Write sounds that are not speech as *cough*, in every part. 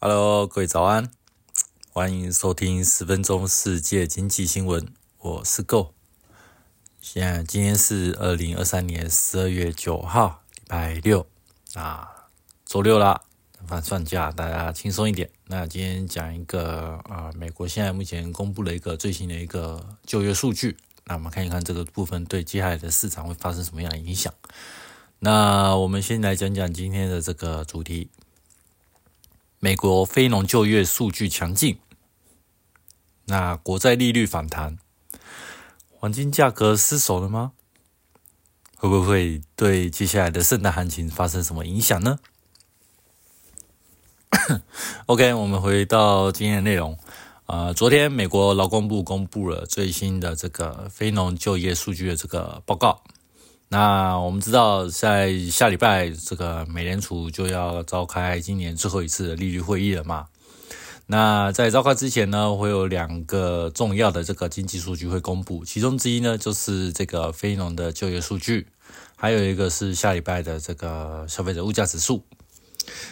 Hello，各位早安，欢迎收听十分钟世界经济新闻，我是 Go。现在今天是二零二三年十二月九号，礼拜六啊，周六啦，放放假，大家轻松一点。那今天讲一个啊，美国现在目前公布了一个最新的一个就业数据，那我们看一看这个部分对接下来的市场会发生什么样的影响。那我们先来讲讲今天的这个主题。美国非农就业数据强劲，那国债利率反弹，黄金价格失守了吗？会不会对接下来的圣诞行情发生什么影响呢？*coughs* OK，我们回到今天的内容。啊，昨天美国劳工部公布了最新的这个非农就业数据的这个报告。那我们知道，在下礼拜这个美联储就要召开今年最后一次的利率会议了嘛？那在召开之前呢，会有两个重要的这个经济数据会公布，其中之一呢就是这个非农的就业数据，还有一个是下礼拜的这个消费者物价指数。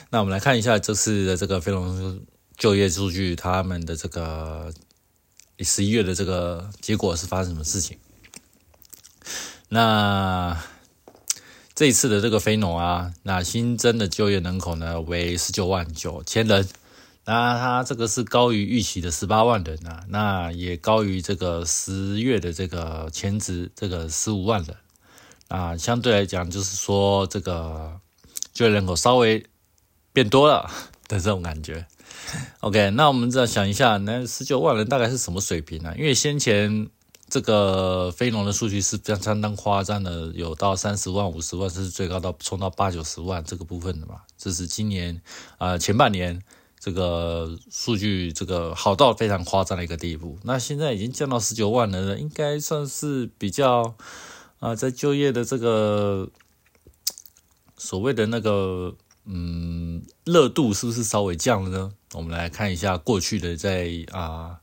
那我们来看一下这次的这个非农就业数据，他们的这个十一月的这个结果是发生什么事情？那这一次的这个非农啊，那新增的就业人口呢为十九万九千人，那它这个是高于预期的十八万人啊，那也高于这个十月的这个前值这个十五万人啊，相对来讲就是说这个就业人口稍微变多了的这种感觉。OK，那我们再想一下，那十九万人大概是什么水平呢？因为先前。这个非农的数据是非常相当夸张的，有到三十万、五十万，甚至最高到冲到八九十万这个部分的嘛。这是今年啊前半年这个数据这个好到非常夸张的一个地步。那现在已经降到十九万人了，应该算是比较啊在就业的这个所谓的那个嗯热度是不是稍微降了呢？我们来看一下过去的在啊。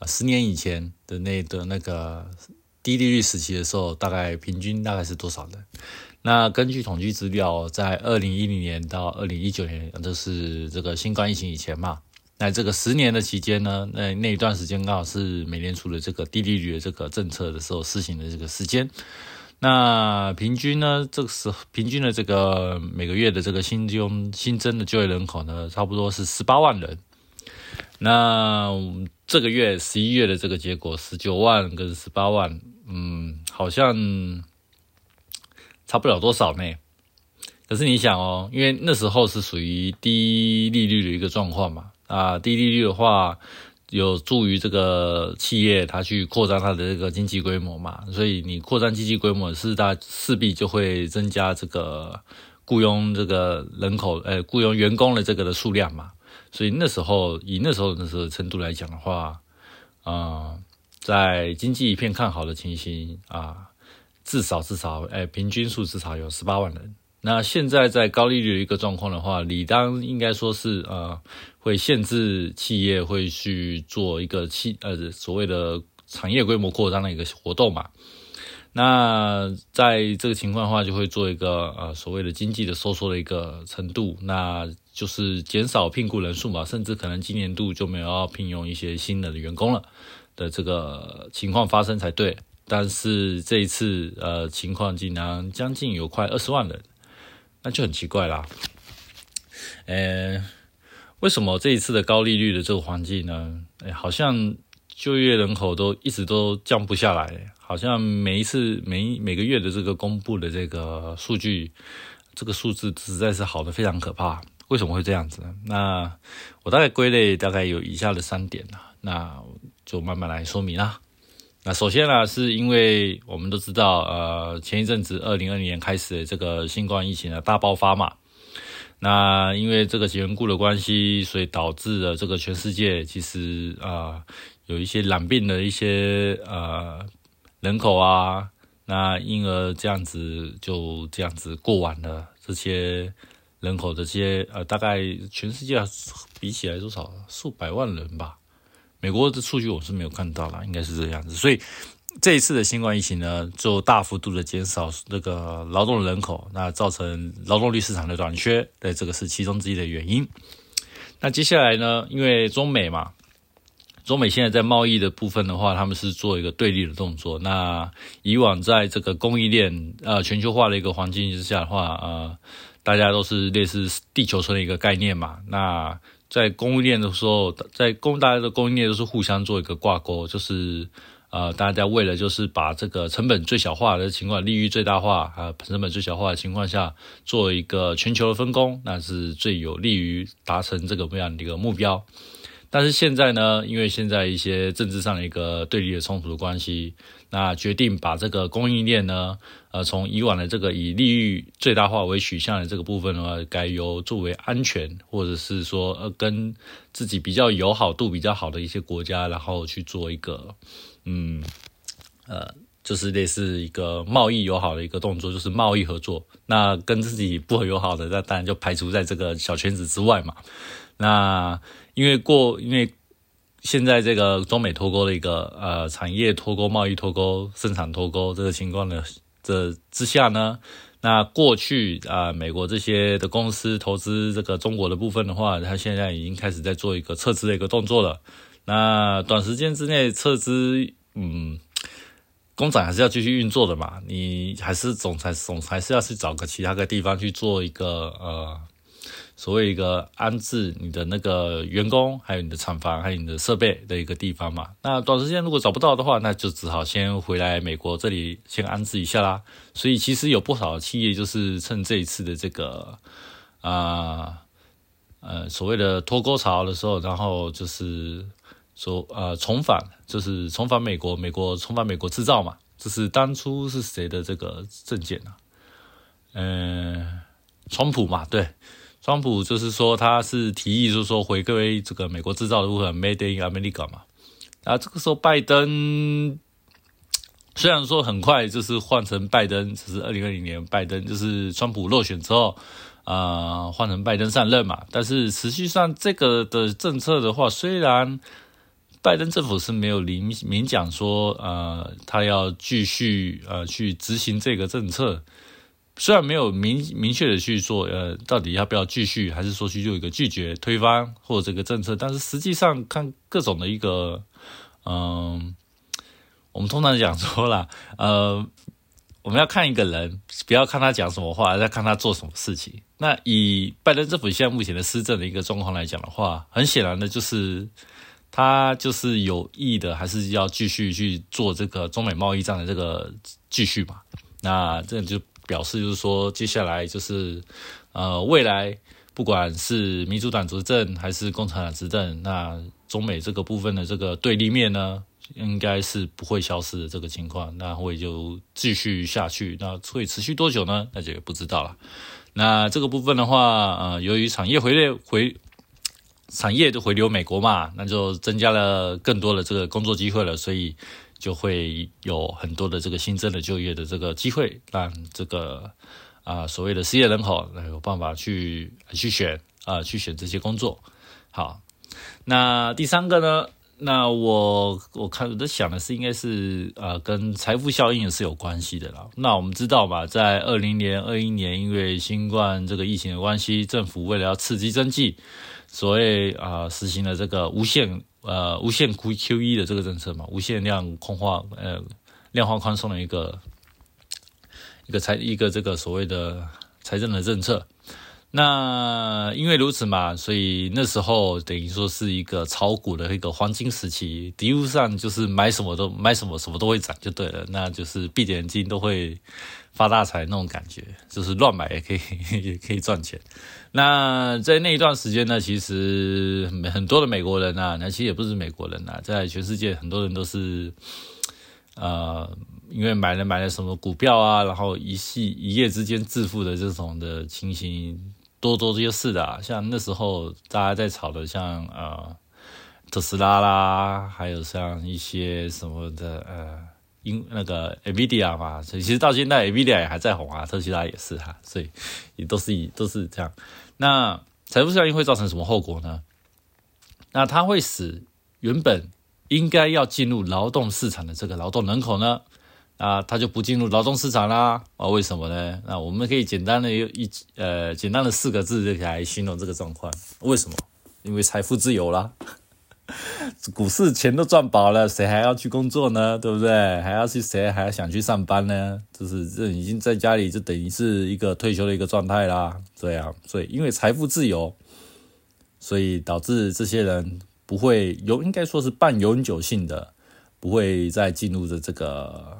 啊，十年以前的那的那个低利率时期的时候，大概平均大概是多少呢？那根据统计资料，在二零一零年到二零一九年，就是这个新冠疫情以前嘛。那这个十年的期间呢，那那一段时间刚好是美联储的这个低利率的这个政策的时候施行的这个时间。那平均呢，这个时平均的这个每个月的这个新增新增的就业人口呢，差不多是十八万人。那这个月十一月的这个结果，十九万跟十八万，嗯，好像差不了多少呢。可是你想哦，因为那时候是属于低利率的一个状况嘛，啊，低利率的话有助于这个企业它去扩张它的这个经济规模嘛，所以你扩张经济规模是大势必就会增加这个雇佣这个人口，呃，雇佣员工的这个的数量嘛。所以那时候，以那时候那时候程度来讲的话，啊，在经济一片看好的情形啊，至少至少，哎，平均数至少有十八万人。那现在在高利率的一个状况的话，理当应该说是呃，会限制企业会去做一个企呃所谓的产业规模扩张的一个活动嘛。那在这个情况的话，就会做一个呃所谓的经济的收缩的一个程度，那就是减少聘雇人数嘛，甚至可能今年度就没有要聘用一些新的员工了的这个情况发生才对。但是这一次呃情况竟然将近有快二十万人，那就很奇怪啦。呃，为什么这一次的高利率的这个环境呢？哎，好像就业人口都一直都降不下来。好像每一次每每个月的这个公布的这个数据，这个数字实在是好的非常可怕。为什么会这样子呢？那我大概归类大概有以下的三点啊，那就慢慢来说明啦。那首先呢，是因为我们都知道，呃，前一阵子二零二零年开始这个新冠疫情的大爆发嘛，那因为这个缘故的关系，所以导致了这个全世界其实啊有一些染病的一些呃。人口啊，那因而这样子就这样子过完了。这些人口的这些呃，大概全世界比起来多少数百万人吧。美国的数据我是没有看到了，应该是这样子。所以这一次的新冠疫情呢，就大幅度的减少这个劳动人口，那造成劳动力市场的短缺，对这个是其中之一的原因。那接下来呢？因为中美嘛，中美现在在贸易的部分的话，他们是做一个对立的动作。那以往在这个供应链呃全球化的一个环境之下的话，呃，大家都是类似地球村的一个概念嘛。那在供应链的时候，在供大家的供应链都是互相做一个挂钩，就是呃，大家为了就是把这个成本最小化的情况，利益最大化啊，成本最小化的情况下，做一个全球的分工，那是最有利于达成这个这样的一个目标。但是现在呢，因为现在一些政治上的一个对立的冲突的关系，那决定把这个供应链呢，呃，从以往的这个以利益最大化为取向的这个部分的话，改由作为安全或者是说呃跟自己比较友好度比较好的一些国家，然后去做一个嗯呃，就是类似一个贸易友好的一个动作，就是贸易合作。那跟自己不友好的，那当然就排除在这个小圈子之外嘛。那因为过，因为现在这个中美脱钩的一个呃产业脱钩、贸易脱钩、生产脱钩这个情况的的之下呢，那过去啊美国这些的公司投资这个中国的部分的话，它现在已经开始在做一个撤资的一个动作了。那短时间之内撤资，嗯，工厂还是要继续运作的嘛，你还是总裁总还是要去找个其他的地方去做一个呃。所谓一个安置你的那个员工，还有你的厂房，还有你的设备的一个地方嘛。那短时间如果找不到的话，那就只好先回来美国这里先安置一下啦。所以其实有不少企业就是趁这一次的这个啊呃所谓的脱钩潮的时候，然后就是说呃重返，就是重返美国，美国重返美国制造嘛。这是当初是谁的这个证件呢？嗯，川普嘛，对。川普就是说，他是提议，就是说回归这个美国制造的部分，Made in America 嘛。啊，这个时候拜登虽然说很快就是换成拜登，只是二零二零年拜登就是川普落选之后，啊，换成拜登上任嘛。但是实际上这个的政策的话，虽然拜登政府是没有明明讲说，呃，他要继续呃去执行这个政策。虽然没有明明确的去做，呃，到底要不要继续，还是说去做一个拒绝、推翻或者这个政策，但是实际上看各种的一个，嗯，我们通常讲说啦，呃，我们要看一个人，不要看他讲什么话，要看他做什么事情。那以拜登政府现在目前的施政的一个状况来讲的话，很显然的就是他就是有意的，还是要继续去做这个中美贸易战的这个继续嘛？那这就。表示就是说，接下来就是，呃，未来不管是民主党执政还是共产党执政，那中美这个部分的这个对立面呢，应该是不会消失的这个情况，那会就继续下去，那会持续多久呢？那就不知道了。那这个部分的话，呃，由于产业回流回产业就回流美国嘛，那就增加了更多的这个工作机会了，所以。就会有很多的这个新增的就业的这个机会，让这个啊所谓的失业人口有办法去去选啊去选这些工作。好，那第三个呢？那我我看我在想的是，应该是呃跟财富效应也是有关系的啦。那我们知道吧，在二零年、二一年，因为新冠这个疫情的关系，政府为了要刺激经济，所以啊实行了这个无限。呃，无限 Q Q E 的这个政策嘛，无限量空化，呃，量化宽松的一个一个财一个这个所谓的财政的政策。那因为如此嘛，所以那时候等于说是一个炒股的一个黄金时期，一路上就是买什么都买什么，什么都会涨就对了，那就是闭着眼睛都会发大财那种感觉，就是乱买也可以 *laughs* 也可以赚钱。那在那一段时间呢，其实很多的美国人啊，那其实也不是美国人啊，在全世界很多人都是，呃，因为买了买了什么股票啊，然后一系一夜之间致富的这种的情形。多多这些事的，像那时候大家在炒的，像呃特斯拉啦，还有像一些什么的呃，因那个 Nvidia 嘛，所以其实到现在 Nvidia 也还在红啊，特斯拉也是哈，所以也都是以都是这样。那财富效应会造成什么后果呢？那它会使原本应该要进入劳动市场的这个劳动人口呢？啊，它就不进入劳动市场啦？啊，为什么呢？那我们可以简单的用一呃简单的四个字就来形容这个状况。为什么？因为财富自由啦。*laughs* 股市钱都赚饱了，谁还要去工作呢？对不对？还要去谁还想去上班呢？就是这已经在家里就等于是一个退休的一个状态啦。对啊，所以因为财富自由，所以导致这些人不会有，应该说是半永久性的，不会再进入的这个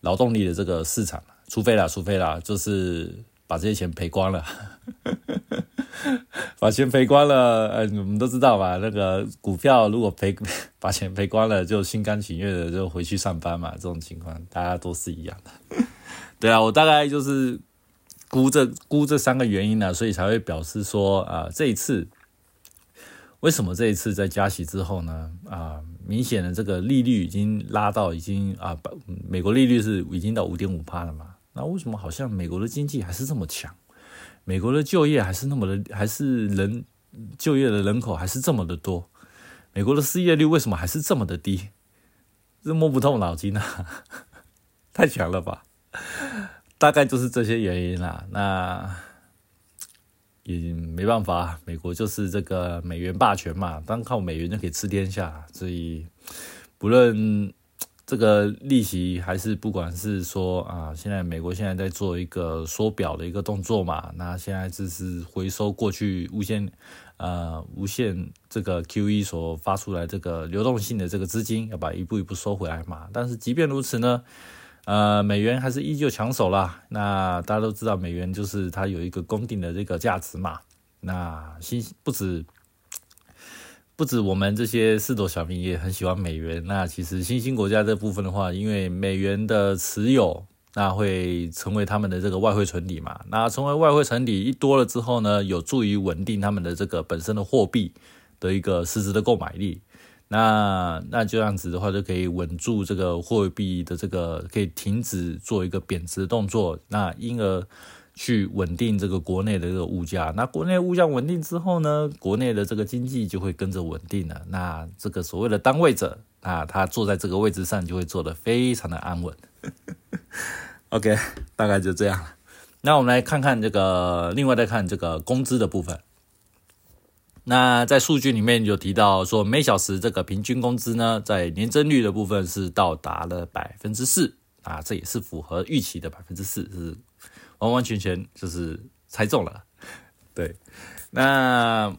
劳动力的这个市场，除非啦，除非啦，就是把这些钱赔光了。*laughs* 把钱赔光了，呃，我们都知道吧？那个股票如果赔 *laughs* 把钱赔光了，就心甘情愿的就回去上班嘛。这种情况大家都是一样的。*laughs* 对啊，我大概就是估这估这三个原因呢，所以才会表示说啊，这一次为什么这一次在加息之后呢？啊，明显的这个利率已经拉到已经啊，美国利率是已经到五点五帕了嘛？那为什么好像美国的经济还是这么强？美国的就业还是那么的，还是人就业的人口还是这么的多，美国的失业率为什么还是这么的低？这摸不透脑筋啊，*laughs* 太强了吧？大概就是这些原因啦。那也没办法，美国就是这个美元霸权嘛，单靠美元就可以吃天下，所以不论。这个利息还是不管是说啊，现在美国现在在做一个缩表的一个动作嘛，那现在就是回收过去无限呃无限这个 QE 所发出来这个流动性的这个资金，要把一步一步收回来嘛。但是即便如此呢，呃，美元还是依旧抢手啦。那大家都知道，美元就是它有一个公定的这个价值嘛。那新不止。不止我们这些四斗小民也很喜欢美元。那其实新兴国家这部分的话，因为美元的持有，那会成为他们的这个外汇存底嘛。那成为外汇存底一多了之后呢，有助于稳定他们的这个本身的货币的一个实质的购买力。那那这样子的话，就可以稳住这个货币的这个，可以停止做一个贬值动作。那因而。去稳定这个国内的这个物价，那国内物价稳定之后呢，国内的这个经济就会跟着稳定了。那这个所谓的单位者啊，他坐在这个位置上就会坐得非常的安稳。*laughs* OK，大概就这样了。那我们来看看这个，另外再看这个工资的部分。那在数据里面有提到说，每小时这个平均工资呢，在年增率的部分是到达了百分之四啊，这也是符合预期的百分之四是。完完全全就是猜中了，对。那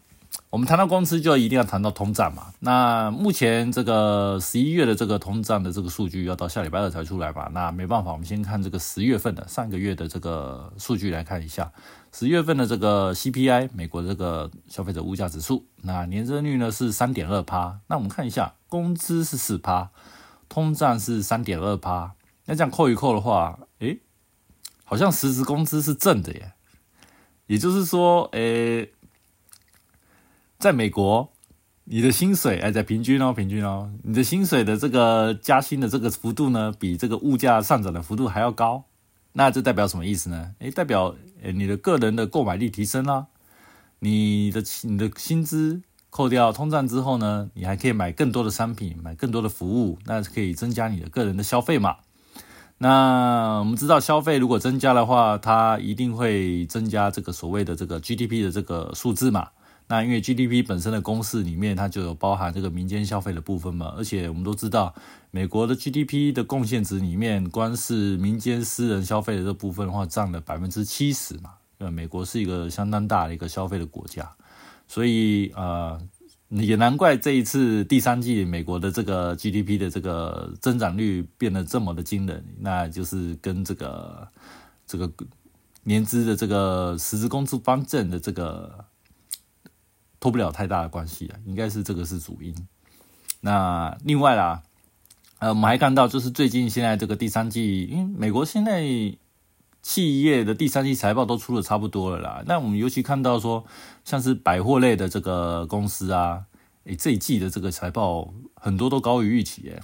我们谈到工资，就一定要谈到通胀嘛。那目前这个十一月的这个通胀的这个数据要到下礼拜二才出来吧？那没办法，我们先看这个十月份的上个月的这个数据来看一下。十月份的这个 CPI，美国这个消费者物价指数，那年增率呢是三点二趴。那我们看一下，工资是四趴，通胀是三点二趴。那这样扣一扣的话，诶。好像实时工资是正的耶，也就是说，诶，在美国，你的薪水哎在平均哦，平均哦，你的薪水的这个加薪的这个幅度呢，比这个物价上涨的幅度还要高。那这代表什么意思呢？诶，代表诶你的个人的购买力提升啦，你的你的薪资扣掉通胀之后呢，你还可以买更多的商品，买更多的服务，那可以增加你的个人的消费嘛。那我们知道，消费如果增加的话，它一定会增加这个所谓的这个 GDP 的这个数字嘛。那因为 GDP 本身的公式里面，它就有包含这个民间消费的部分嘛。而且我们都知道，美国的 GDP 的贡献值里面，光是民间私人消费的这部分的话，占了百分之七十嘛。呃，美国是一个相当大的一个消费的国家，所以呃。也难怪这一次第三季美国的这个 GDP 的这个增长率变得这么的惊人，那就是跟这个这个年资的这个实质工资方正的这个脱不了太大的关系啊，应该是这个是主因。那另外啦，呃，我们还看到就是最近现在这个第三季，因为美国现在企业的第三季财报都出的差不多了啦，那我们尤其看到说。像是百货类的这个公司啊，诶，这一季的这个财报很多都高于预期诶，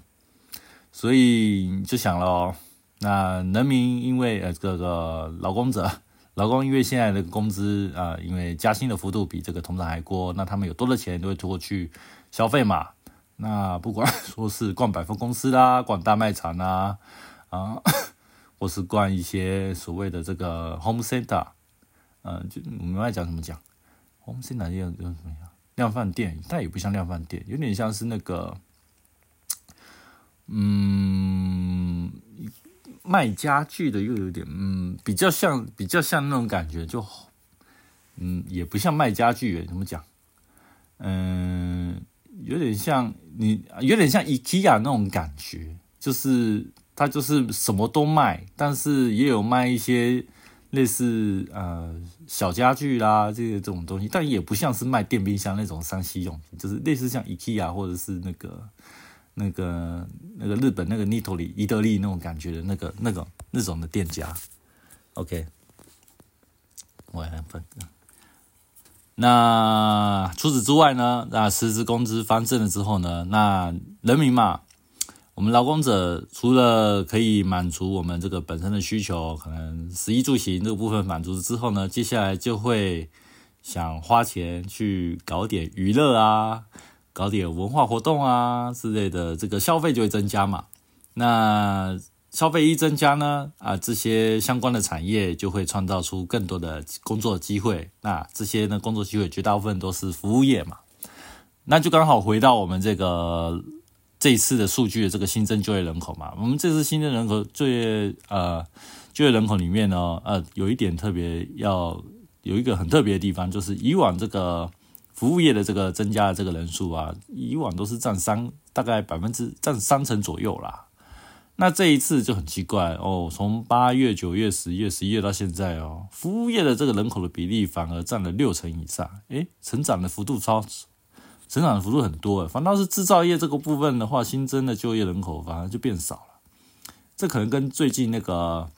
所以就想了，哦那人民因为呃这个劳工者，*laughs* 劳工因为现在的工资啊，因为加薪的幅度比这个通胀还高，那他们有多的钱都会拖去消费嘛，那不管说是逛百货公司啦，逛大卖场啊，啊，或是逛一些所谓的这个 home center，嗯，就我们爱讲怎么讲？我们现在要要怎么样？量贩店，但也不像量贩店，有点像是那个，嗯，卖家具的又有点，嗯，比较像比较像那种感觉，就，嗯，也不像卖家具，怎么讲？嗯，有点像你，有点像 IKEA 那种感觉，就是它就是什么都卖，但是也有卖一些。类似呃小家具啦，这些这种东西，但也不像是卖电冰箱那种三 C 用品，就是类似像 IKEA 或者是那个那个那个日本那个 Nitori 伊德利那种感觉的那个那个那种的店家。OK，我来分。那除此之外呢？那实质工资翻正了之后呢？那人民嘛。我们劳工者除了可以满足我们这个本身的需求，可能食衣住行这个部分满足之后呢，接下来就会想花钱去搞点娱乐啊，搞点文化活动啊之类的，这个消费就会增加嘛。那消费一增加呢，啊，这些相关的产业就会创造出更多的工作机会。那这些呢，工作机会绝大部分都是服务业嘛，那就刚好回到我们这个。这一次的数据的这个新增就业人口嘛，我们这次新增人口就业呃就业人口里面呢，呃有一点特别要有一个很特别的地方，就是以往这个服务业的这个增加的这个人数啊，以往都是占三大概百分之占三成左右啦。那这一次就很奇怪哦，从八月、九月、十月、十一月到现在哦，服务业的这个人口的比例反而占了六成以上，诶，成长的幅度超。成长的幅度很多，反倒是制造业这个部分的话，新增的就业人口反而就变少了。这可能跟最近那个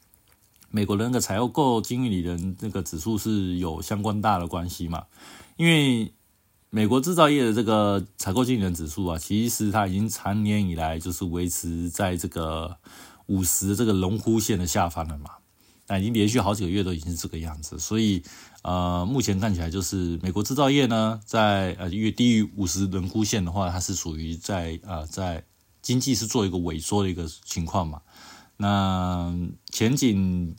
美国的那个采购经理人那个指数是有相关大的关系嘛？因为美国制造业的这个采购经理人指数啊，其实它已经长年以来就是维持在这个五十这个龙虎线的下方了嘛。那已经连续好几个月都已经是这个样子，所以。呃，目前看起来就是美国制造业呢，在呃越低于五十人枯线的话，它是属于在呃在经济是做一个萎缩的一个情况嘛。那前景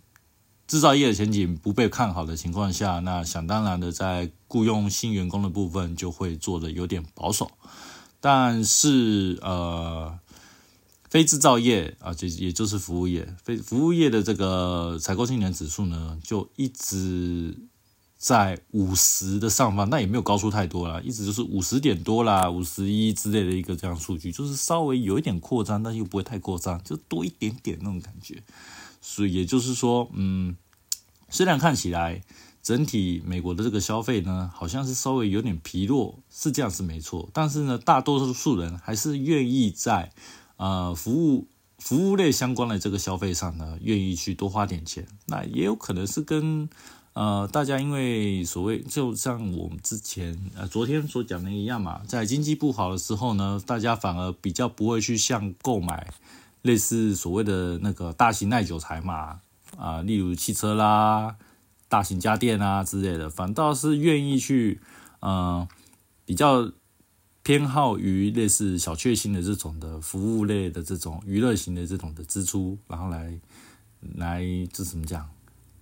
制造业的前景不被看好的情况下，那想当然的在雇佣新员工的部分就会做的有点保守。但是呃，非制造业啊，就也就是服务业，非服务业的这个采购经理指数呢，就一直。在五十的上方，那也没有高出太多啦，一直就是五十点多啦，五十一之类的一个这样数据，就是稍微有一点扩张，但又不会太扩张，就多一点点那种感觉。所以也就是说，嗯，虽然看起来整体美国的这个消费呢，好像是稍微有点疲弱，是这样是没错，但是呢，大多数人还是愿意在呃服务服务类相关的这个消费上呢，愿意去多花点钱。那也有可能是跟呃，大家因为所谓就像我们之前呃昨天所讲的一样嘛，在经济不好的时候呢，大家反而比较不会去像购买类似所谓的那个大型耐久材嘛，啊，例如汽车啦、大型家电啊之类的，反倒是愿意去呃比较偏好于类似小确幸的这种的服务类的这种娱乐型的这种的支出，然后来来这怎么讲，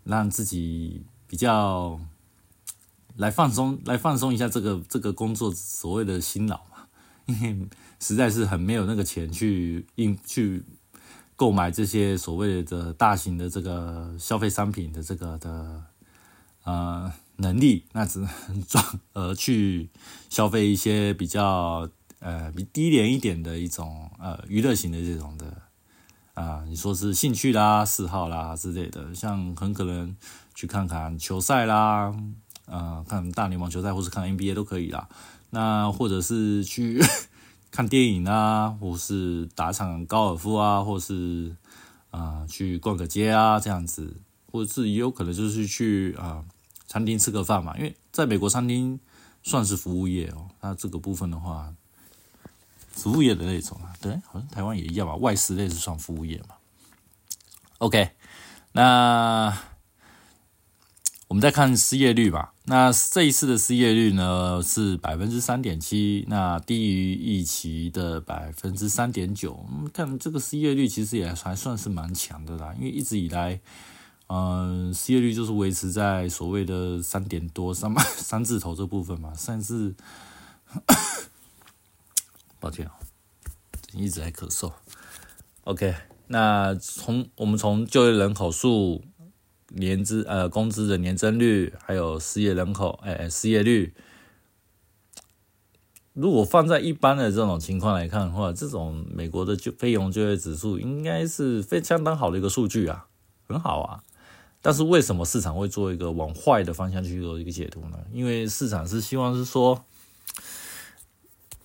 让自己。比较来放松，来放松一下这个这个工作所谓的辛劳嘛，因为实在是很没有那个钱去应去购买这些所谓的大型的这个消费商品的这个的呃能力，那只能转而去消费一些比较呃比低廉一点的一种呃娱乐型的这种的啊，你说是兴趣啦、嗜好啦之类的，像很可能。去看看球赛啦，呃，看大联盟球赛，或是看 NBA 都可以啦。那或者是去看电影啊，或是打场高尔夫啊，或是啊去逛个街啊，这样子，或者是也有可能就是去啊餐厅吃个饭嘛。因为在美国餐厅算是服务业哦，那这个部分的话，服务业的那种啊，对，好像台湾也一样吧，外食类是算服务业嘛。OK，那。我们再看失业率吧。那这一次的失业率呢是百分之三点七，那低于预期的百分之三点九。看这个失业率其实也还算是蛮强的啦，因为一直以来，嗯，失业率就是维持在所谓的三点多三 *laughs* 三字头这部分嘛，甚至 *coughs* 抱歉啊，一直在咳嗽。OK，那从我们从就业人口数、年资呃工资的年增率，还有失业人口哎失业率。如果放在一般的这种情况来看的话，这种美国的就非农就业指数应该是非相当好的一个数据啊，很好啊。但是为什么市场会做一个往坏的方向去做一个解读呢？因为市场是希望是说，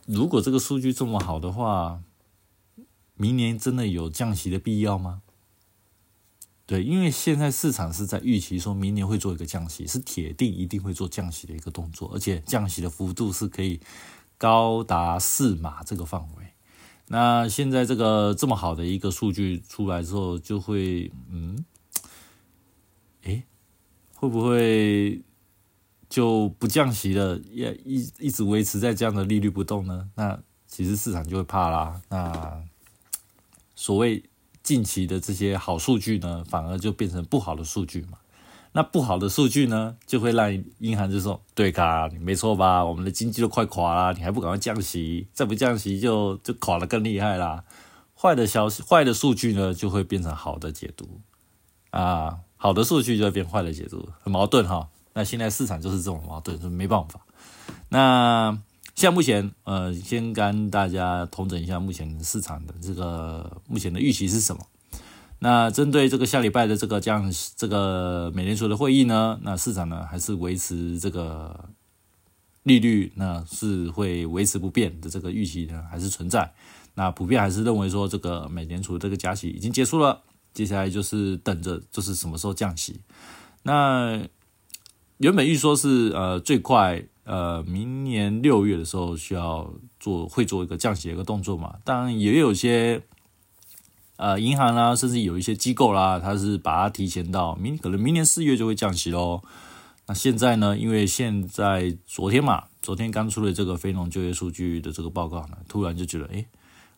如果这个数据这么好的话，明年真的有降息的必要吗？对，因为现在市场是在预期说明年会做一个降息，是铁定一定会做降息的一个动作，而且降息的幅度是可以。高达四码这个范围，那现在这个这么好的一个数据出来之后，就会嗯，诶，会不会就不降息了？也一一直维持在这样的利率不动呢？那其实市场就会怕啦。那所谓近期的这些好数据呢，反而就变成不好的数据嘛。那不好的数据呢，就会让银行就说：“对卡，没错吧？我们的经济都快垮了，你还不赶快降息？再不降息，就就垮得更厉害啦。”坏的消息、坏的数据呢，就会变成好的解读啊，好的数据就会变坏的解读，很矛盾哈。那现在市场就是这种矛盾，是没办法。那像目前，呃，先跟大家统整一下目前市场的这个目前的预期是什么。那针对这个下礼拜的这个降这个美联储的会议呢，那市场呢还是维持这个利率，那是会维持不变的这个预期呢还是存在。那普遍还是认为说这个美联储这个加息已经结束了，接下来就是等着就是什么时候降息。那原本预说是呃最快呃明年六月的时候需要做会做一个降息的一个动作嘛，当然也有些。呃，银行啦，甚至有一些机构啦，它是把它提前到明，可能明年四月就会降息喽。那现在呢？因为现在昨天嘛，昨天刚出了这个非农就业数据的这个报告呢，突然就觉得，哎，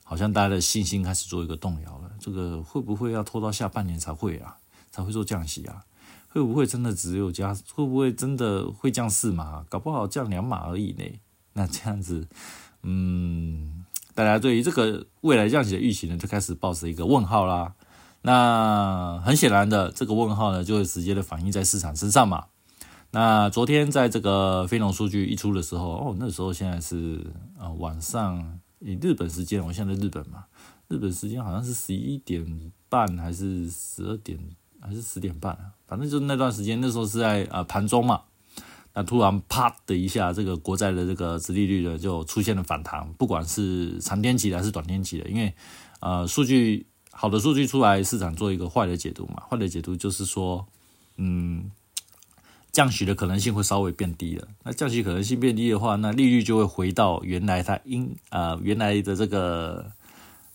好像大家的信心开始做一个动摇了。这个会不会要拖到下半年才会啊？才会做降息啊？会不会真的只有加？会不会真的会降四码？搞不好降两码而已呢？那这样子，嗯。大家对于这个未来降息的预期呢，就开始抱着一个问号啦。那很显然的，这个问号呢，就会直接的反映在市场身上嘛。那昨天在这个非农数据一出的时候，哦，那时候现在是呃晚上以日本时间，我现在在日本嘛，日本时间好像是十一点半还是十二点还是十点半啊，反正就是那段时间，那时候是在呃盘中嘛。那突然啪的一下，这个国债的这个殖利率呢就出现了反弹，不管是长天期的还是短天期的，因为呃数据好的数据出来，市场做一个坏的解读嘛，坏的解读就是说，嗯，降息的可能性会稍微变低了。那降息可能性变低的话，那利率就会回到原来它应呃原来的这个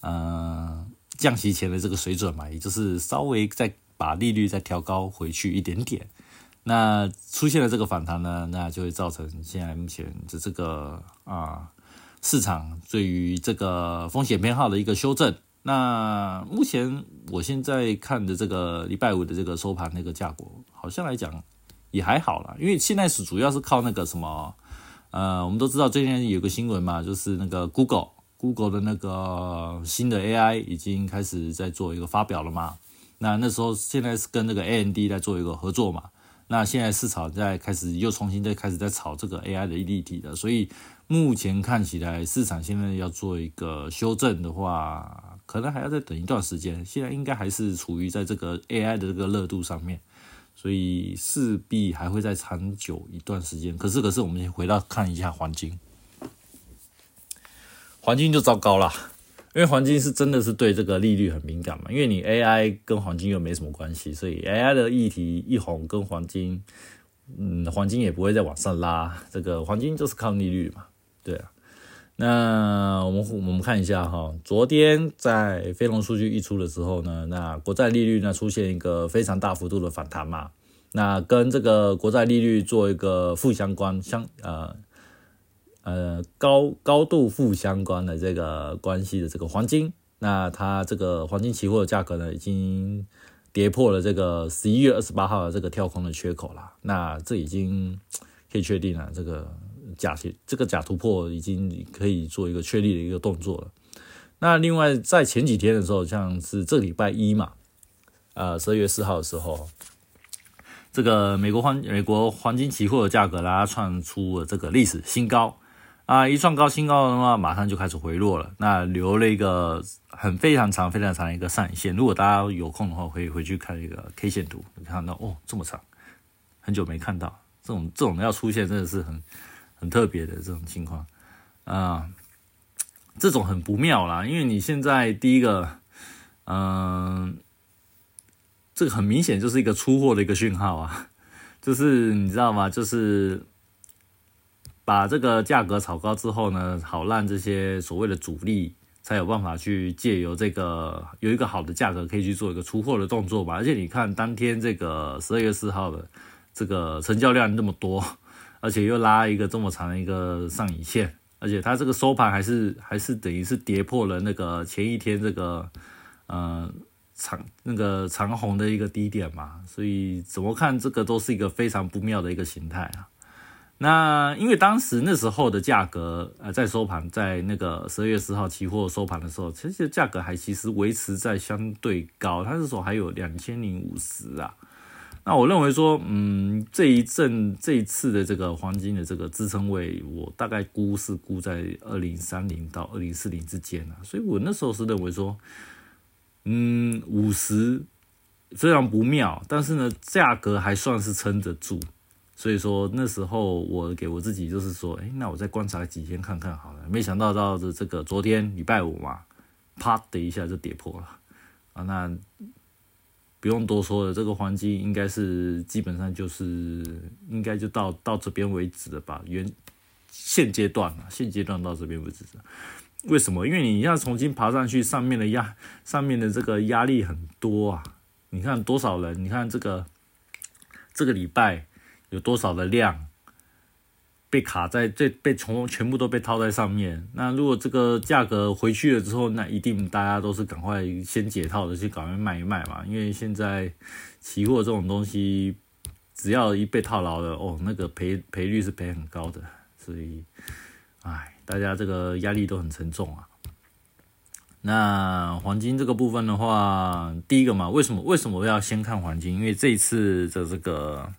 呃降息前的这个水准嘛，也就是稍微再把利率再调高回去一点点。那出现了这个反弹呢，那就会造成现在目前的这个啊市场对于这个风险偏好的一个修正。那目前我现在看的这个礼拜五的这个收盘那个价格，好像来讲也还好啦，因为现在是主要是靠那个什么呃，我们都知道最近有个新闻嘛，就是那个 Google Google 的那个新的 AI 已经开始在做一个发表了嘛。那那时候现在是跟那个 AMD 在做一个合作嘛。那现在市场在开始又重新再开始在炒这个 AI 的立体的，所以目前看起来市场现在要做一个修正的话，可能还要再等一段时间。现在应该还是处于在这个 AI 的这个热度上面，所以势必还会再长久一段时间。可是，可是我们先回到看一下黄金，黄金就糟糕了。因为黄金是真的是对这个利率很敏感嘛，因为你 AI 跟黄金又没什么关系，所以 AI 的议题一红跟黄金，嗯，黄金也不会再往上拉，这个黄金就是靠利率嘛，对啊。那我们我们看一下哈，昨天在非农数据一出的时候呢，那国债利率呢出现一个非常大幅度的反弹嘛，那跟这个国债利率做一个负相关相呃。呃，高高度负相关的这个关系的这个黄金，那它这个黄金期货的价格呢，已经跌破了这个十一月二十八号的这个跳空的缺口了。那这已经可以确定了，这个假这个假突破已经可以做一个确立的一个动作了。那另外在前几天的时候，像是这礼拜一嘛，呃，十二月四号的时候，这个美国黄美国黄金期货的价格啦创出了这个历史新高。啊，一创高新高的话，马上就开始回落了。那留了一个很非常长、非常长的一个上影线。如果大家有空的话，可以回去看一个 K 线图，你看到哦，这么长，很久没看到这种这种要出现，真的是很很特别的这种情况啊。这种很不妙啦，因为你现在第一个，嗯，这个很明显就是一个出货的一个讯号啊，就是你知道吗？就是。把这个价格炒高之后呢，好让这些所谓的主力才有办法去借由这个有一个好的价格可以去做一个出货的动作吧。而且你看当天这个十二月四号的这个成交量那么多，而且又拉一个这么长的一个上影线，而且它这个收盘还是还是等于是跌破了那个前一天这个呃长那个长红的一个低点嘛，所以怎么看这个都是一个非常不妙的一个形态啊。那因为当时那时候的价格，呃，在收盘，在那个十二月十号期货收盘的时候，其实价格还其实维持在相对高，它那时候还有两千零五十啊。那我认为说，嗯，这一阵这一次的这个黄金的这个支撑位，我大概估是估在二零三零到二零四零之间啊。所以我那时候是认为说，嗯，五十虽然不妙，但是呢，价格还算是撑得住。所以说那时候我给我自己就是说，哎，那我再观察几天看看好了。没想到到这这个昨天礼拜五嘛，啪的一下就跌破了啊！那不用多说了，这个黄金应该是基本上就是应该就到到这边为止了吧？原现阶段啊，现阶段到这边为止。为什么？因为你要重新爬上去，上面的压上面的这个压力很多啊！你看多少人？你看这个这个礼拜。有多少的量被卡在这，被从全部都被套在上面。那如果这个价格回去了之后，那一定大家都是赶快先解套的，去赶快卖一卖嘛。因为现在期货这种东西，只要一被套牢了，哦，那个赔赔率是赔很高的。所以，哎，大家这个压力都很沉重啊。那黄金这个部分的话，第一个嘛，为什么为什么要先看黄金？因为这一次的这个。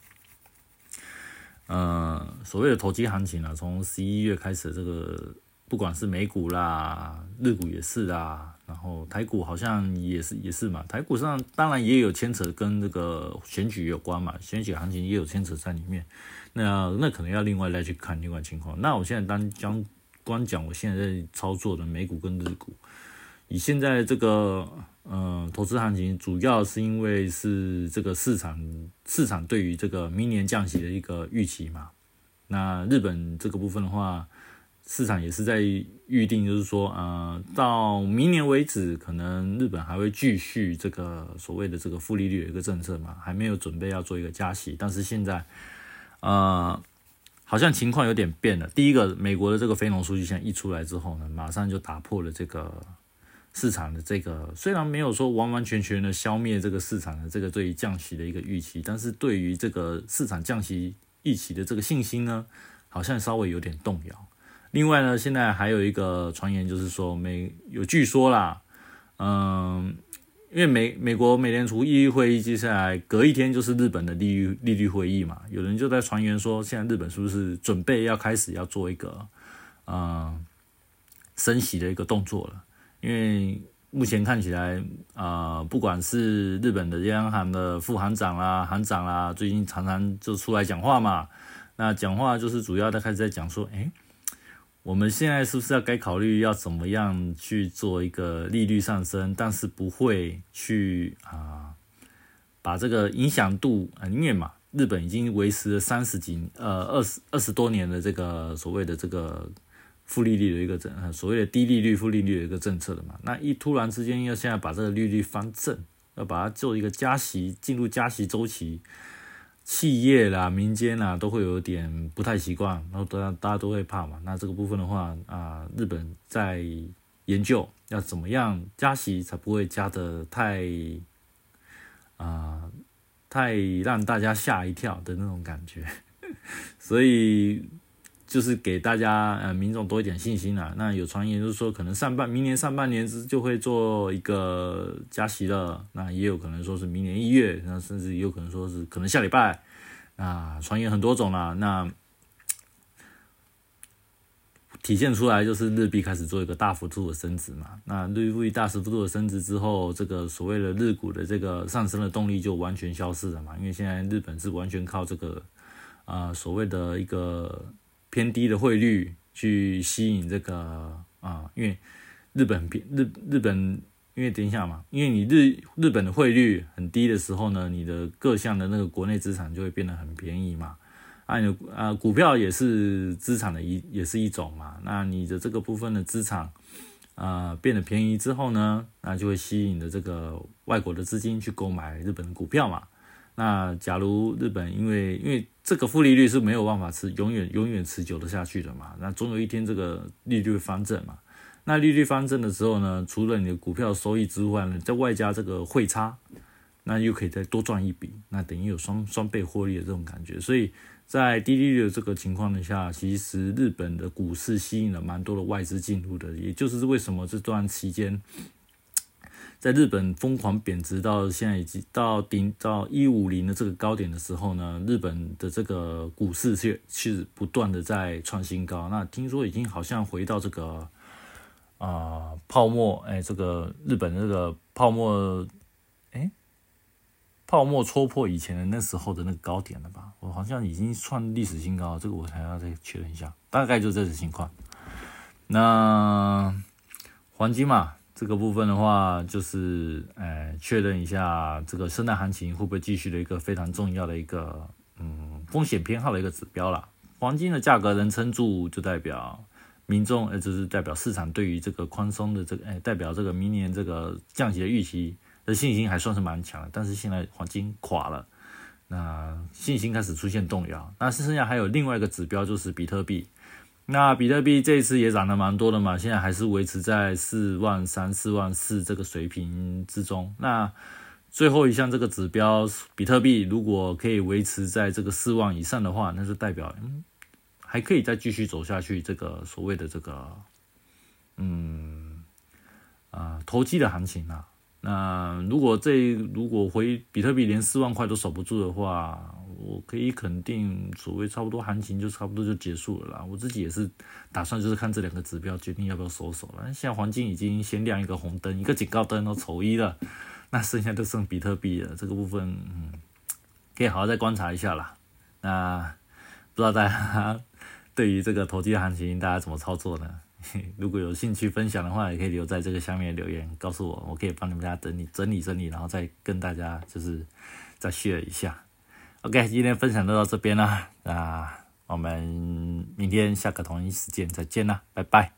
呃，所谓的投机行情啊，从十一月开始，这个不管是美股啦、日股也是啦，然后台股好像也是也是嘛。台股上当然也有牵扯跟这个选举有关嘛，选举行情也有牵扯在里面。那那可能要另外再去看另外情况。那我现在单将光讲我现在在操作的美股跟日股，以现在这个。嗯，投资行情主要是因为是这个市场市场对于这个明年降息的一个预期嘛。那日本这个部分的话，市场也是在预定，就是说，呃，到明年为止，可能日本还会继续这个所谓的这个负利率的一个政策嘛，还没有准备要做一个加息。但是现在，呃，好像情况有点变了。第一个，美国的这个非农数据现在一出来之后呢，马上就打破了这个。市场的这个虽然没有说完完全全的消灭这个市场的这个对于降息的一个预期，但是对于这个市场降息预期的这个信心呢，好像稍微有点动摇。另外呢，现在还有一个传言就是说，美有据说啦，嗯，因为美美国美联储议率会议接下来隔一天就是日本的利率利率会议嘛，有人就在传言说，现在日本是不是准备要开始要做一个嗯升息的一个动作了？因为目前看起来，啊，不管是日本的央行的副行长啦、行长啦，最近常常就出来讲话嘛。那讲话就是主要的开始在讲说，哎，我们现在是不是要该考虑要怎么样去做一个利率上升，但是不会去啊把这个影响度啊，虐嘛，日本已经维持了三十几呃二十二十多年的这个所谓的这个。负利率的一个政，所谓的低利率、负利率的一个政策的嘛，那一突然之间要现在把这个利率翻正，要把它做一个加息，进入加息周期，企业啦、民间啦都会有点不太习惯，然后大家大家都会怕嘛。那这个部分的话啊，日本在研究要怎么样加息才不会加的太啊太让大家吓一跳的那种感觉，*laughs* 所以。就是给大家呃民众多一点信心啦。那有传言就是说，可能上半明年上半年就会做一个加息了，那也有可能说是明年一月，那甚至也有可能说是可能下礼拜啊，传言很多种啦。那体现出来就是日币开始做一个大幅度的升值嘛。那日币大幅度的升值之后，这个所谓的日股的这个上升的动力就完全消失了嘛。因为现在日本是完全靠这个啊所谓的一个偏低的汇率去吸引这个啊，因为日本偏日日本，因为等一下嘛，因为你日日本的汇率很低的时候呢，你的各项的那个国内资产就会变得很便宜嘛。啊，你啊，股票也是资产的一，也是一种嘛。那你的这个部分的资产啊变得便宜之后呢，那就会吸引的这个外国的资金去购买日本的股票嘛。那假如日本因为因为这个负利率是没有办法持永远永远持久的下去的嘛，那总有一天这个利率翻正嘛。那利率翻正的时候呢，除了你的股票收益之外呢，再外加这个汇差，那又可以再多赚一笔，那等于有双双倍获利的这种感觉，所以。在低利率的这个情况之下，其实日本的股市吸引了蛮多的外资进入的，也就是为什么这段期间，在日本疯狂贬值到现在已经到顶到一五零的这个高点的时候呢，日本的这个股市却是不断的在创新高。那听说已经好像回到这个啊泡沫，哎，这个日本这个泡沫。哎泡沫戳破以前的那时候的那个高点了吧？我好像已经创历史新高，这个我还要再确认一下。大概就这种情况。那黄金嘛，这个部分的话，就是呃确认一下这个圣诞行情会不会继续的一个非常重要的一个嗯风险偏好的一个指标了。黄金的价格能撑住，就代表民众呃就是代表市场对于这个宽松的这个哎代表这个明年这个降息的预期。的信心还算是蛮强的，但是现在黄金垮了，那信心开始出现动摇。那剩下还有另外一个指标就是比特币，那比特币这一次也涨得蛮多的嘛，现在还是维持在四万三、四万四这个水平之中。那最后一项这个指标，比特币如果可以维持在这个四万以上的话，那就代表嗯还可以再继续走下去。这个所谓的这个嗯啊投机的行情啊。那如果这如果回比特币连四万块都守不住的话，我可以肯定，所谓差不多行情就差不多就结束了啦。我自己也是打算就是看这两个指标决定要不要收手了。现在黄金已经先亮一个红灯，一个警告灯都丑一了，*laughs* 那剩下就剩比特币了。这个部分，嗯，可以好好再观察一下啦。那不知道大家对于这个投机行情，大家怎么操作呢？*laughs* 如果有兴趣分享的话，也可以留在这个下面留言告诉我，我可以帮你们家整理整理整理，然后再跟大家就是再 share 一下。OK，今天分享就到这边啦，那我们明天下个同一时间再见啦，拜拜。